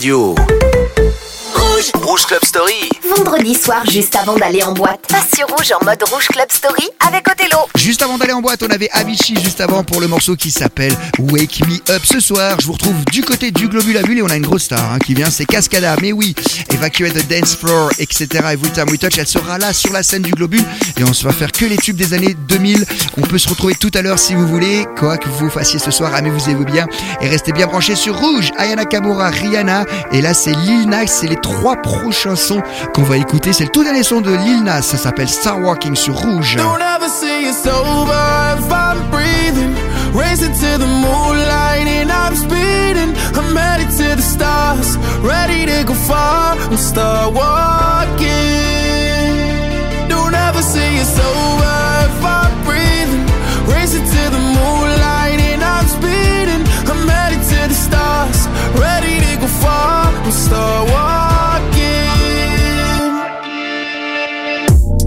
radio. Rouge. Club Story. Vendredi soir, juste avant d'aller en boîte. Passe sur Rouge en mode Rouge Club Story avec Othello. Juste avant d'aller en boîte, on avait Avicii juste avant pour le morceau qui s'appelle Wake Me Up. Ce soir, je vous retrouve du côté du Globule à et on a une grosse star hein, qui vient, c'est Cascada. Mais oui, Evacuate the Dance Floor, etc. Every Time We Touch, elle sera là sur la scène du Globule et on se va faire que les tubes des années 2000. On peut se retrouver tout à l'heure si vous voulez, quoi que vous fassiez ce soir, amusez-vous bien et restez bien branchés sur Rouge. Ayana Kamura, Rihanna et là c'est Lil Nas, c'est les trois prochains sons qu'on va écouter. C'est le tout dernier son de Lil Nas, ça s'appelle Star Walking sur Rouge. Don't ever see it's over if I'm breathing. Racing to the moonlight and I'm speeding. I'm headed to the stars, ready to go far. I'm start walking. Don't ever see it's over if I'm breathing. Racing to the moonlight and I'm speeding. I'm headed to the stars, ready to go far. I'm start walking.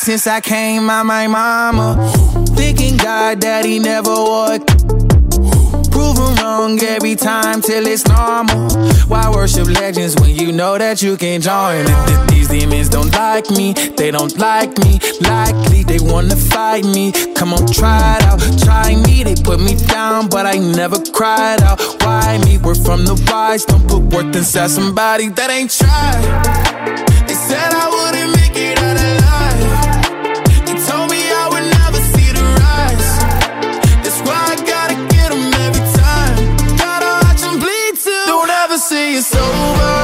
since I came out my mama. Thinking God he never would. Proven wrong every time till it's normal. Why worship legends when you know that you can join? Th- th- These demons don't like me, they don't like me. Likely they wanna fight me. Come on, try it out, try me. They put me down, but I never cried out. Why me? We're from the wise, don't put worth inside somebody that ain't tried. They said I it's over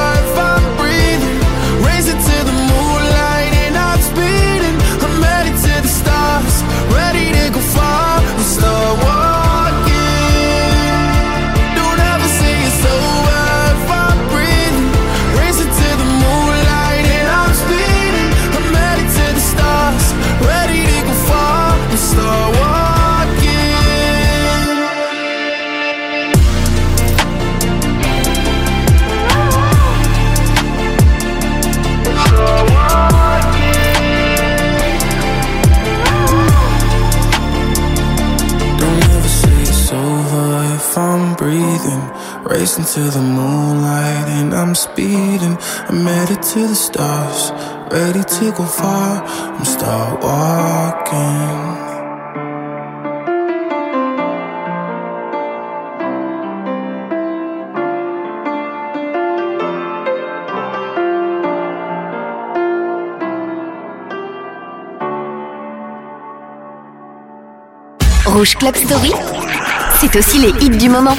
Racing to the moonlight and I'm speeding. I'm headed to the stars, ready to go far. I'm start walking. Rouge Club Story, c'est aussi les hits du moment.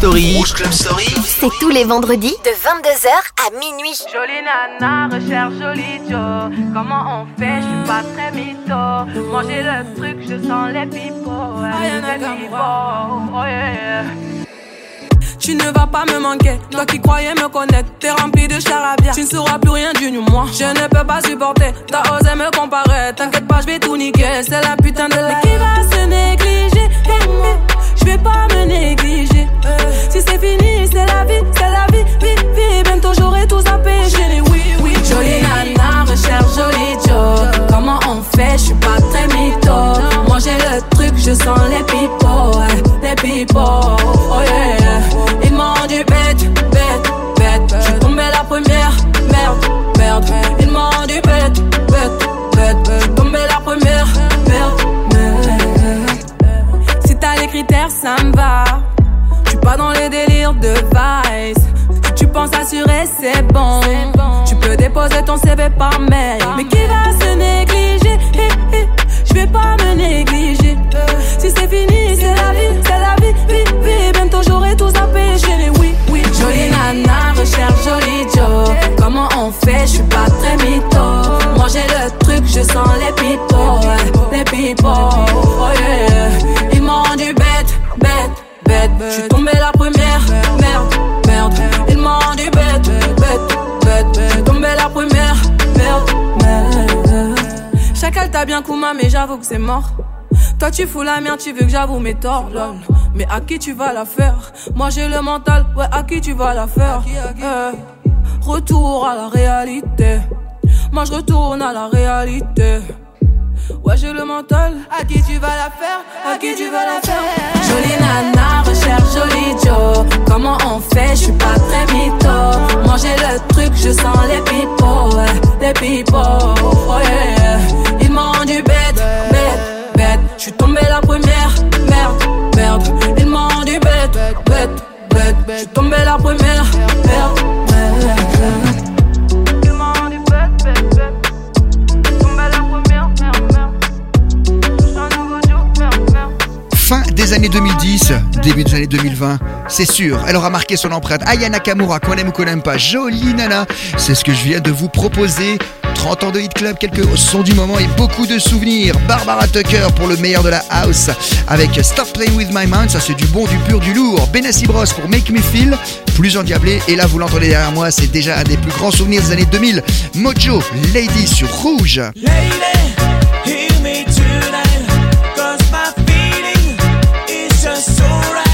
Story. Rouge Club Story. C'est tous les vendredis de 22h à minuit. Jolie nana, recherche joli Joe. Comment on fait, je suis pas très mytho. Manger le truc, je sens les pipots. Oh yeah. Tu ne vas pas me manquer, toi qui croyais me connaître, t'es rempli de charabia. Tu ne sauras plus rien du nu, moi. Je ne peux pas supporter, t'as osé me comparer. T'inquiète pas, je vais tout niquer, c'est la putain de la. qui va se négliger? Je vais pas me négliger. C'est fini, c'est la vie, c'est la vie, vie, vie. Bientôt j'aurai tout zappé. J'ai les oui, oui. Jolie nana, recherche joli Joe. Comment on fait? Je suis pas très mytho. Moi j'ai le truc, je sens les pipots, les pipots. Oh yeah. Tu penses assurer, c'est bon. Tu peux déposer ton CV par mail. Mais qui va se négliger? Je vais pas me négliger. Si c'est fini, c'est la vie, c'est la vie, vie, vie. Bientôt j'aurai tout. J'ai les oui, oui. Jolie nana, recherche joli Joe. Comment on fait? Je suis pas très mytho. J'ai le truc, je sens les pipots, les pipots. Oh. Ils m'ont dit bête, bête, bête. Je suis tombé la première, bête, la première, merde, merde. Chacal t'a bien Kuma, mais j'avoue que c'est mort. Toi tu fous la merde, tu veux que j'avoue mes torts, lol. Mais à qui tu vas la faire? Moi j'ai le mental, ouais, à qui tu vas la faire? Eh, Retour à la réalité. Moi je retourne à la réalité. Ouais, j'ai le mental. À qui tu vas la faire? À qui tu vas la faire? Jolie nana, recherche joli Joe. Comment on fait? Je suis pas très mytho. Moi j'ai le truc, je sens les ouais, les pipots. Oh yeah. Ils m'ont dit bête, bête, bête. Je suis tombé la première, merde, merde. Début des années 2020, c'est sûr, elle aura marqué son empreinte. Aya Nakamura, qu'on aime ou qu'on n'aime pas, jolie nana, c'est ce que je viens de vous proposer. 30 ans de hit club, quelques sons du moment et beaucoup de souvenirs. Barbara Tucker pour le meilleur de la house avec Stop Playing With My Mind, ça c'est du bon, du pur, du lourd. Benassi Bros pour Make Me Feel, plus endiablé. Et là vous l'entendez derrière moi, c'est déjà un des plus grands souvenirs des années 2000. Mojo, Lady sur Rouge. just alright.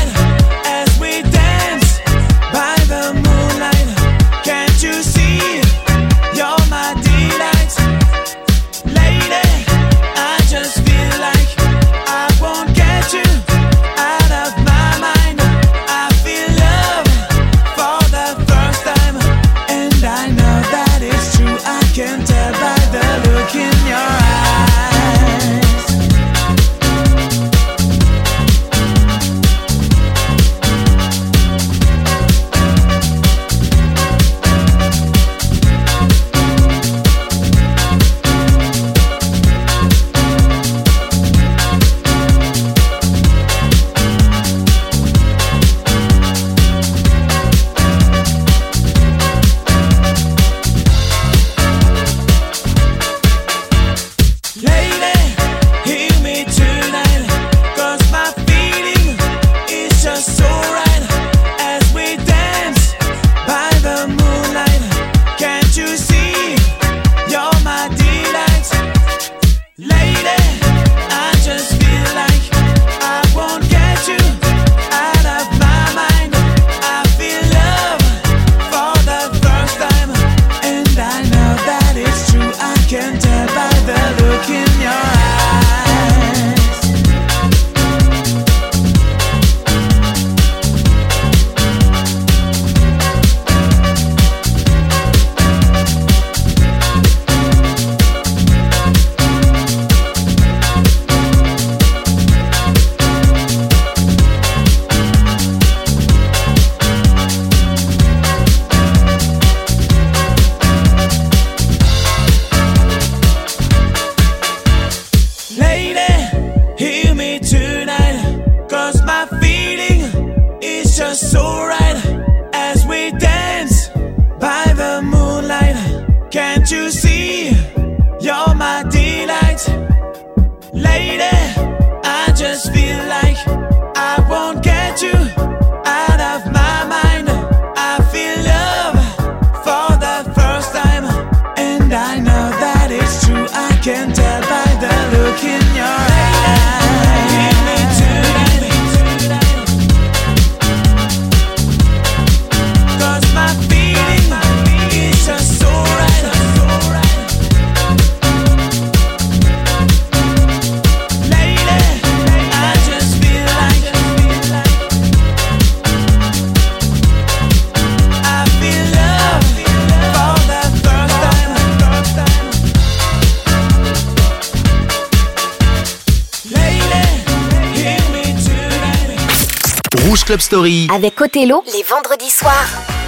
Club Story. Avec Othello, les vendredis soirs.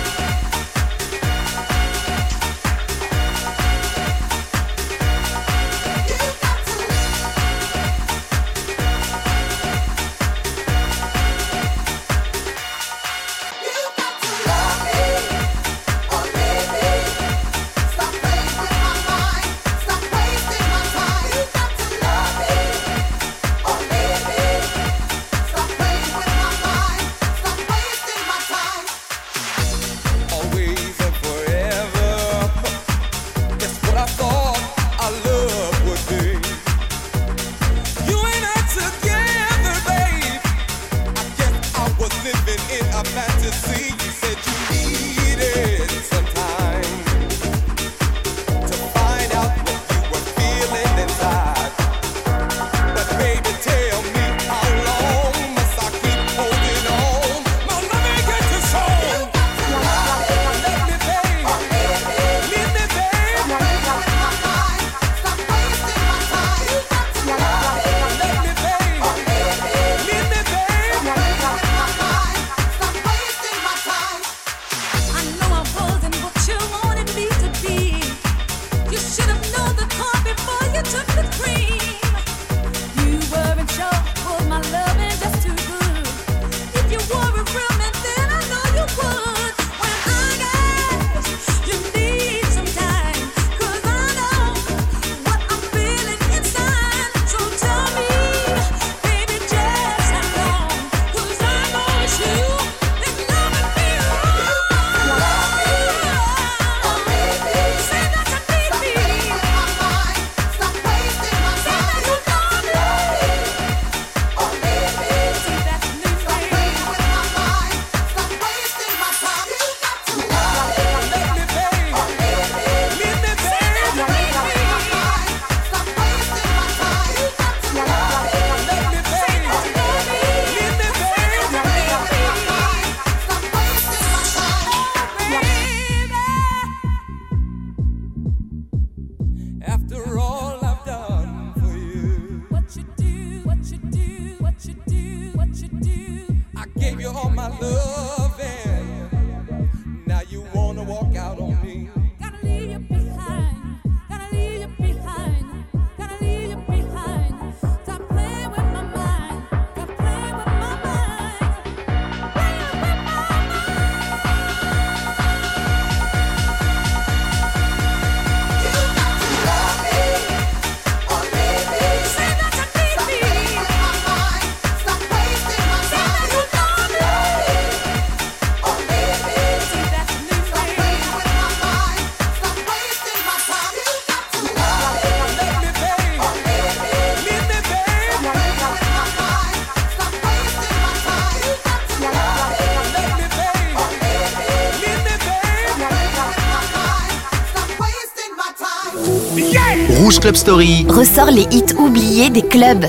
Club Story ressort les hits oubliés des clubs.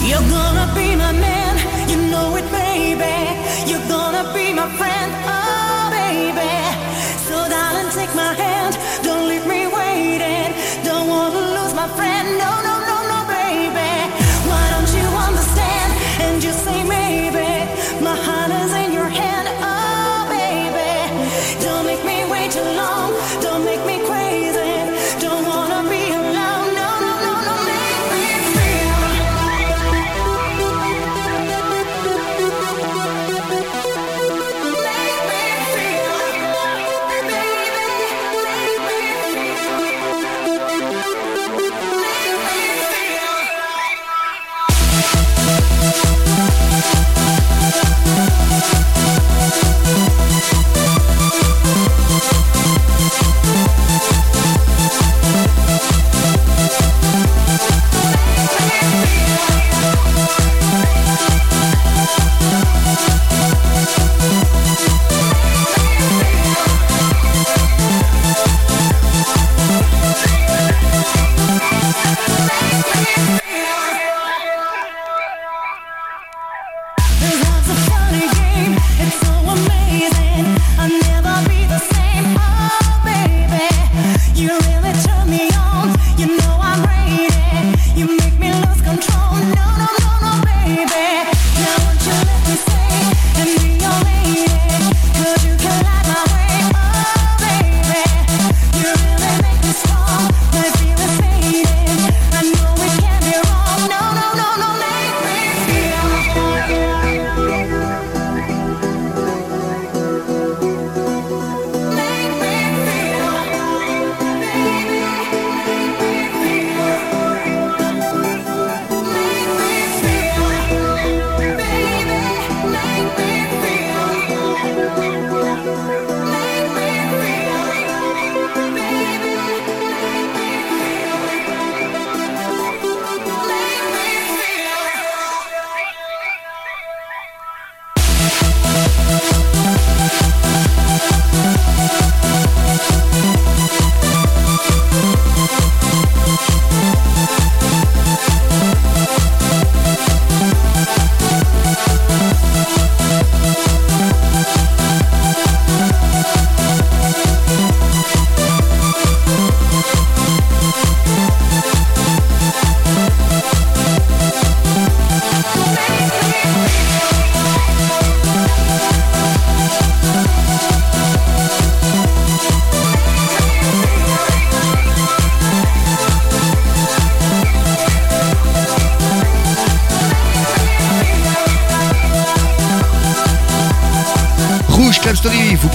You're gonna be my man, you know it, baby. You're gonna be my friend.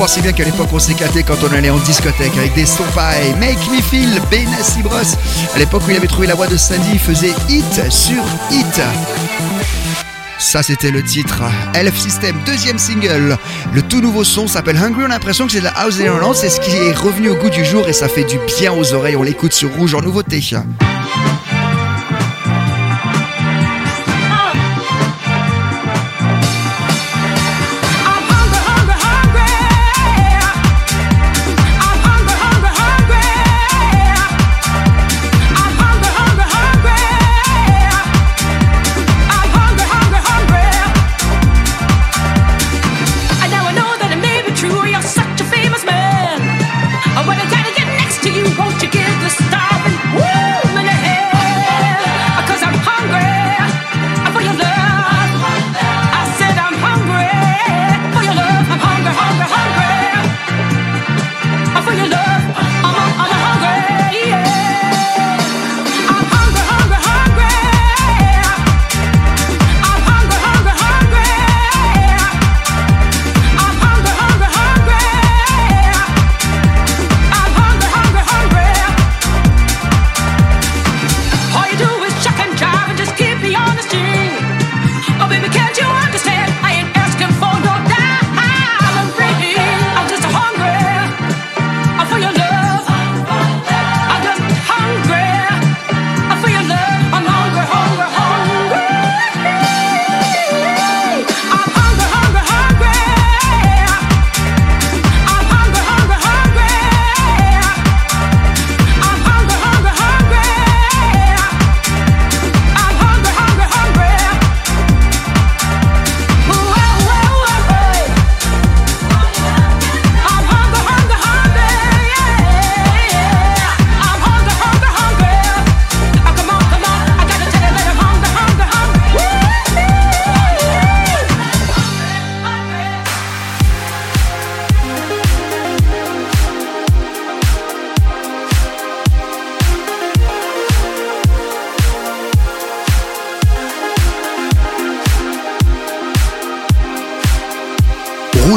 Pensez bien qu'à l'époque, on s'éclatait quand on allait en discothèque avec des sons pareils. Make Me Feel, Benassi Bros. À l'époque où il avait trouvé la voix de Sandy, il faisait hit sur hit. Ça, c'était le titre. Elf System, deuxième single. Le tout nouveau son s'appelle Hungry. On a l'impression que c'est de la house Irlande. C'est ce qui est revenu au goût du jour et ça fait du bien aux oreilles. On l'écoute sur Rouge en nouveauté.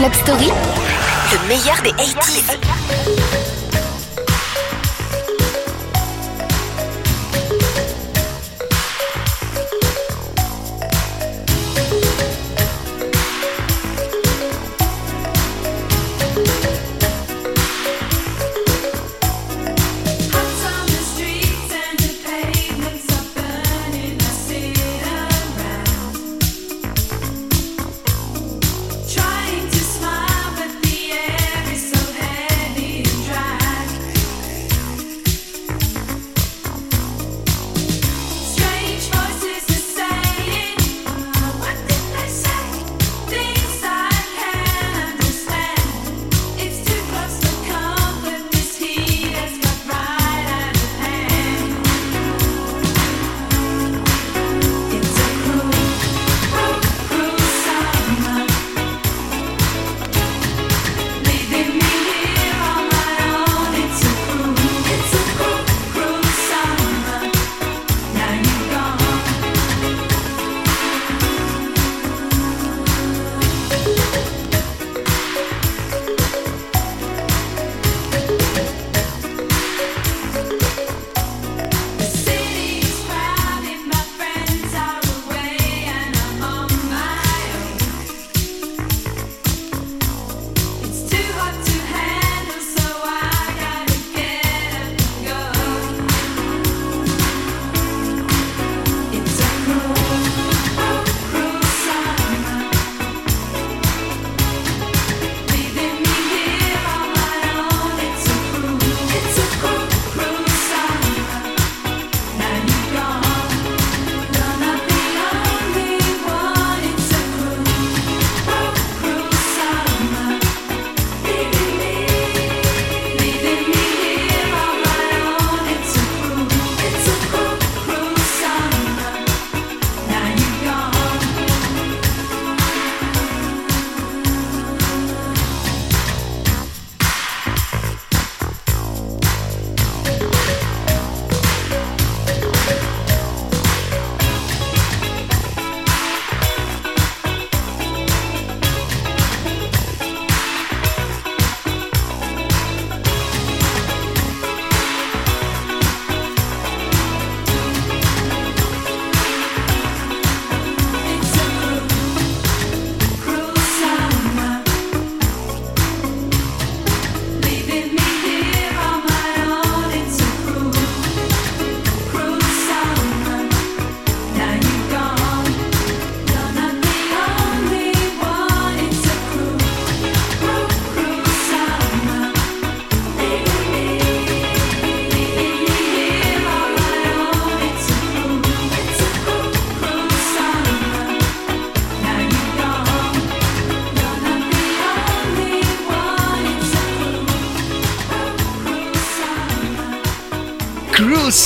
Club Story,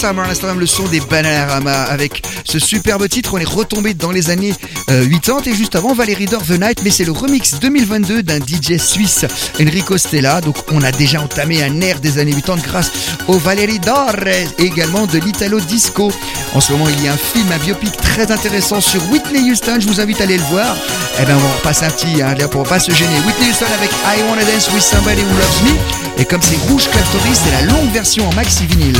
Summer, l'instant le son des Bananarama avec ce superbe titre. On est retombé dans les années euh, 80 et juste avant Valérie Dor The Night, mais c'est le remix 2022 d'un DJ suisse, Enrico Stella. Donc on a déjà entamé un air des années 80 grâce au Valérie Dor et également de l'Italo Disco. En ce moment, il y a un film, un biopic très intéressant sur Whitney Houston. Je vous invite à aller le voir. Eh ben, on va repasser un petit, hein, là, pour pas se gêner. Whitney Houston avec I Wanna Dance with Somebody Who Loves Me. Et comme c'est Rouge Club c'est la longue version en maxi vinyle.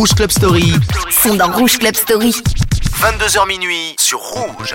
Rouge Club Story sont dans Rouge Club Story. 22h minuit sur Rouge.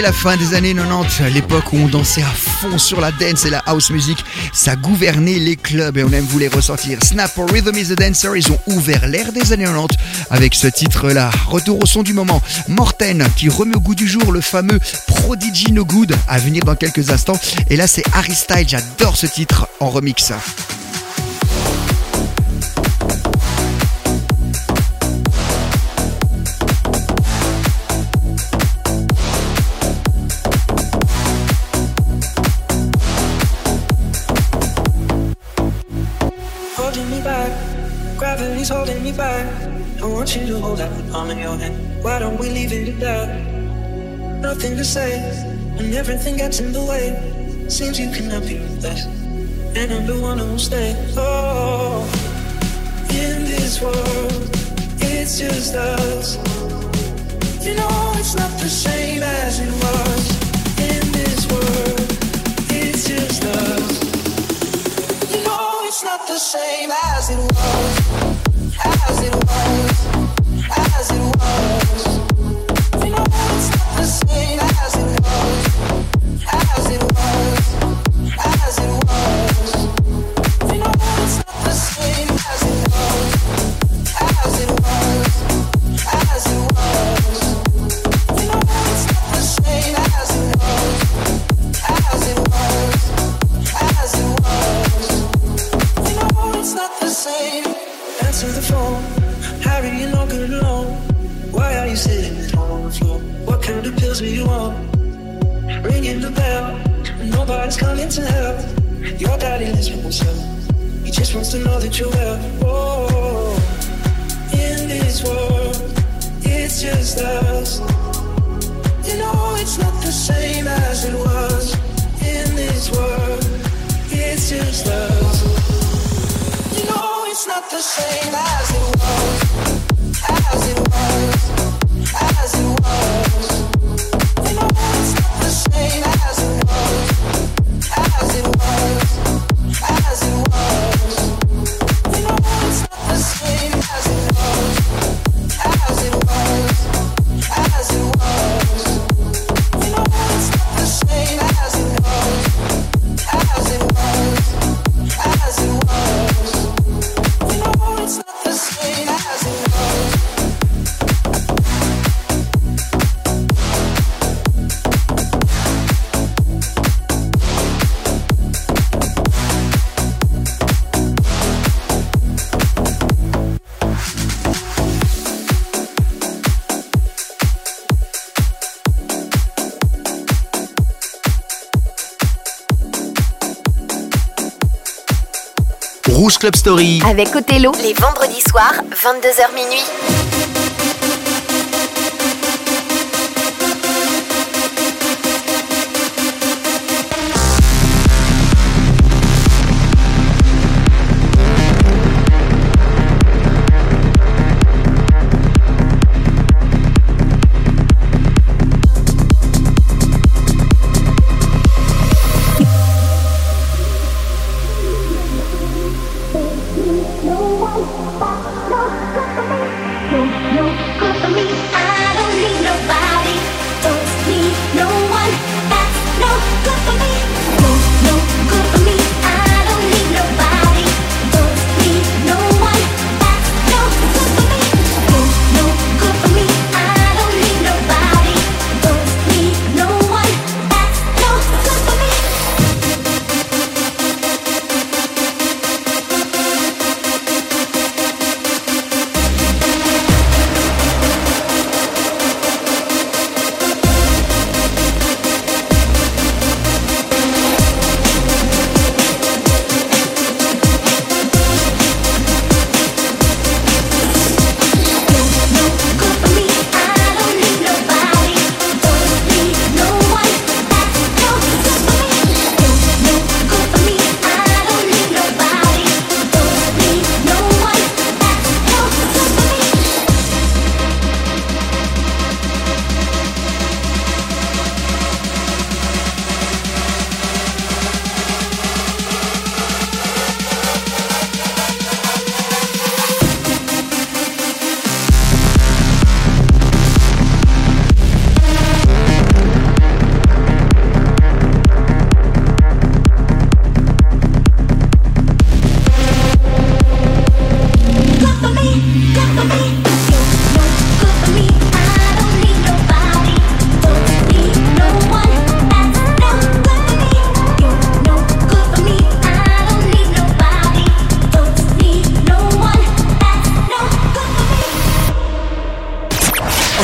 La fin des années 90, l'époque où on dansait à fond sur la dance et la house music, ça gouvernait les clubs et on aime vous les ressortir. Snap pour Rhythm is the Dancer, ils ont ouvert l'ère des années 90 avec ce titre-là. Retour au son du moment, Morten qui remet au goût du jour le fameux Prodigy No Good à venir dans quelques instants. Et là c'est Harry Styles, j'adore ce titre en remix. Of your hand. Why don't we leave it at that? Nothing to say, and everything gets in the way. Seems you cannot be with us, and I'm the one who will stay. Oh, in this world, it's just us. You know it's not the same as it was. In this world, it's just us. You know it's not the same as it was, Club Story. Avec Othello, les vendredis soirs, 22h minuit.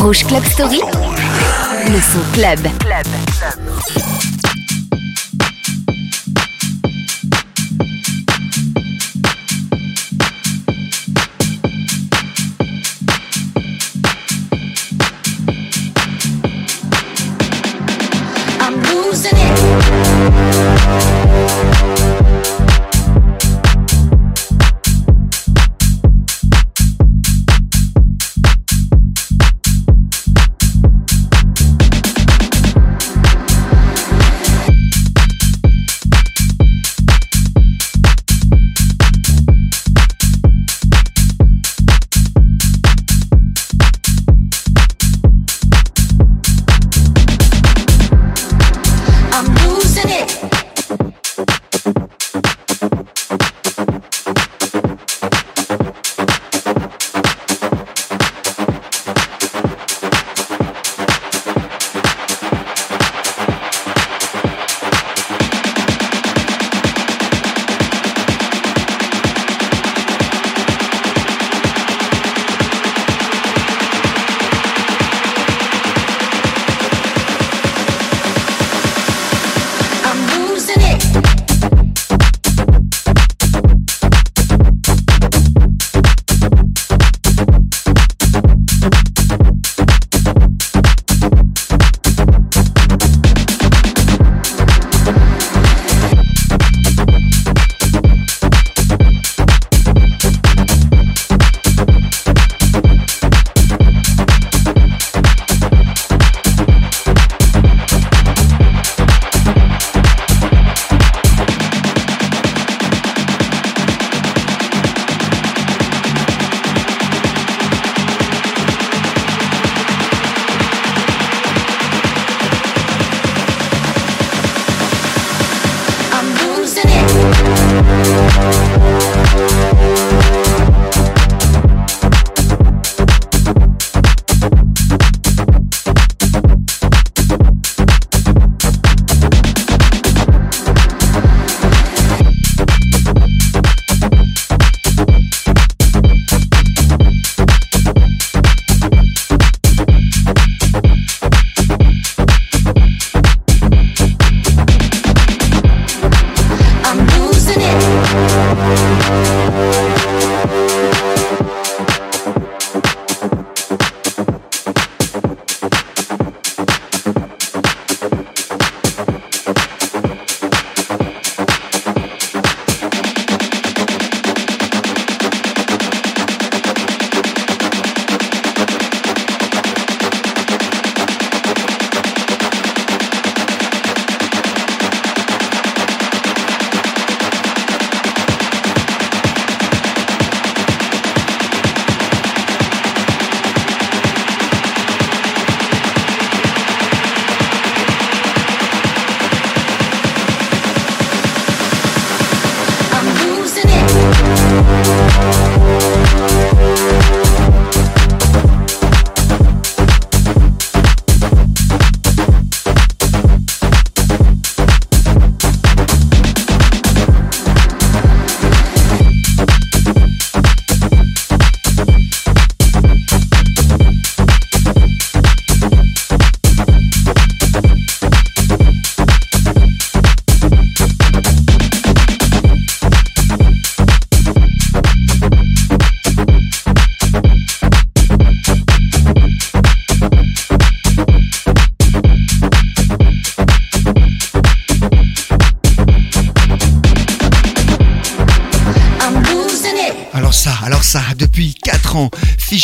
Rouge Club Story, le son club. I'm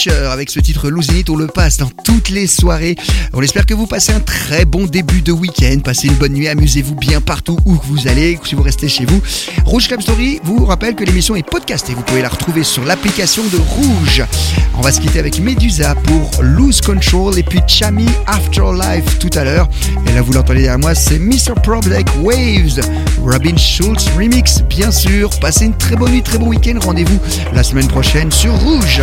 Avec ce titre Losing It, on le passe dans toutes les soirées. On espère que vous passez un très bon début de week-end, passez une bonne nuit, amusez-vous bien partout où vous allez, si vous restez chez vous. Rouge Club Story vous rappelle que l'émission est podcastée, vous pouvez la retrouver sur l'application de Rouge. On va se quitter avec Medusa pour Lose Control et puis Chami Afterlife tout à l'heure. Et là vous l'entendez derrière moi, c'est Mr. Problem Waves, Robin Schulz remix bien sûr. Passez une très bonne nuit, très bon week-end, rendez-vous la semaine prochaine sur Rouge.